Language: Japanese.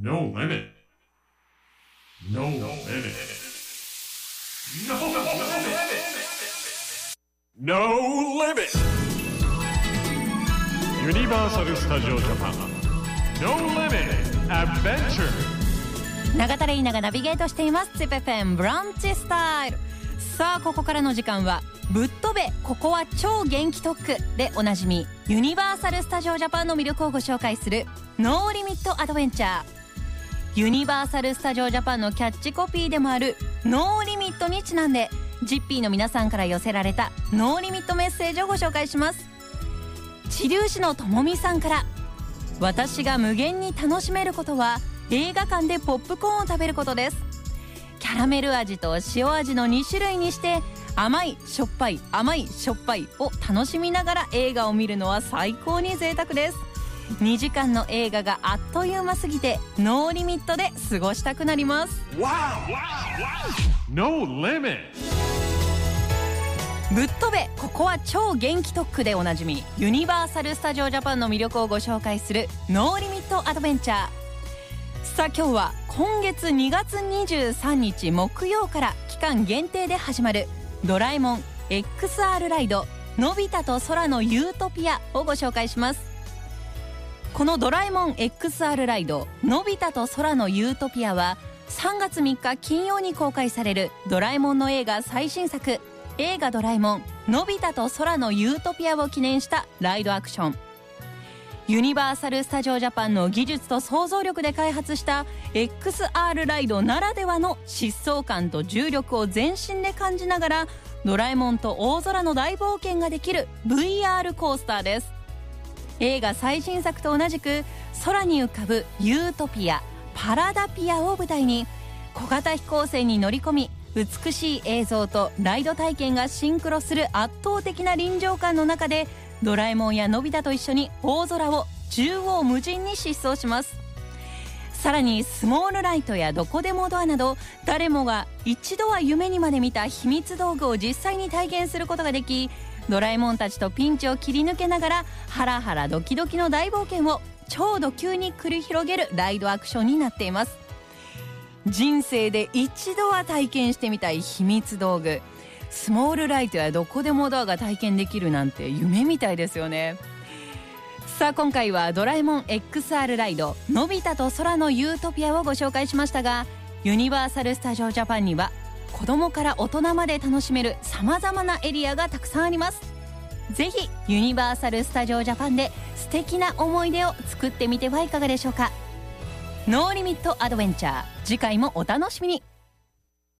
No limit. No limit. No limit. No limit. ユニバーサル・スタジオ・ジャパン No Limit Adventure 永田レイナがナビゲートしていますツペペンブランチスタイルさあここからの時間はぶっ飛べここは超元気特区でおなじみユニバーサル・スタジオ・ジャパンの魅力をご紹介するノーリミット・アドベンチャーユニバーサル・スタジオ・ジャパンのキャッチコピーでもあるノーリミットにちなんでジッピーの皆さんから寄せられたノーリミットメッセージをご紹介します。知立市のともみさんから私が無限に楽しめることは映画館でポップコーンを食べることです。キャラメル味と塩味の2種類にして甘いしょっぱい甘いしょっぱいを楽しみながら映画を見るのは最高に贅沢です。2時間の映画があっという間すぎてノーリミットで過ごしたくなります。No limit. ぶっ飛べここは超元気特区でおなじみユニバーサル・スタジオ・ジャパンの魅力をご紹介するノーリミット・アドベンチャー。さあ今日は今月2月23日木曜から期間限定で始まるドラえもん XR ライドのび太と空のユートピアをご紹介しますこのドラえもん XR ライドのび太と空のユートピアは3月3日金曜に公開されるドラえもんの映画最新作映画ドラえもんのび太と空のユートピアを記念したライドアクション。ユニバーサル・スタジオ・ジャパンの技術と想像力で開発した XR ライドならではの疾走感と重力を全身で感じながらドラえもんと大空の大冒険ができる VR コースターです。映画最新作と同じく空に浮かぶユートピアパラダピアを舞台に小型飛行船に乗り込み美しい映像とライド体験がシンクロする圧倒的な臨場感の中でドラえもんやのび太と一緒に大空を縦横無尽に疾走します。さらにスモールライトやどこでもドアなど誰もが一度は夢にまで見た秘密道具を実際に体験することができドラえもんたちとピンチを切り抜けながらハラハラドキドキの大冒険を超ド級に繰り広げるライドアクションになっています。人生で一度は体験してみたい秘密道具。スモールライトやどこでもドアが体験できるなんて夢みたいですよね。さあ今回はドラえもん XR ライドのび太と空のユートピアをご紹介しましたがユニバーサル・スタジオ・ジャパンには子供から大人まで楽しめるさまざまなエリアがたくさんあります。ぜひユニバーサル・スタジオ・ジャパンで素敵な思い出を作ってみてはいかがでしょうか。ノーリミットアドベンチャー。次回もお楽しみに。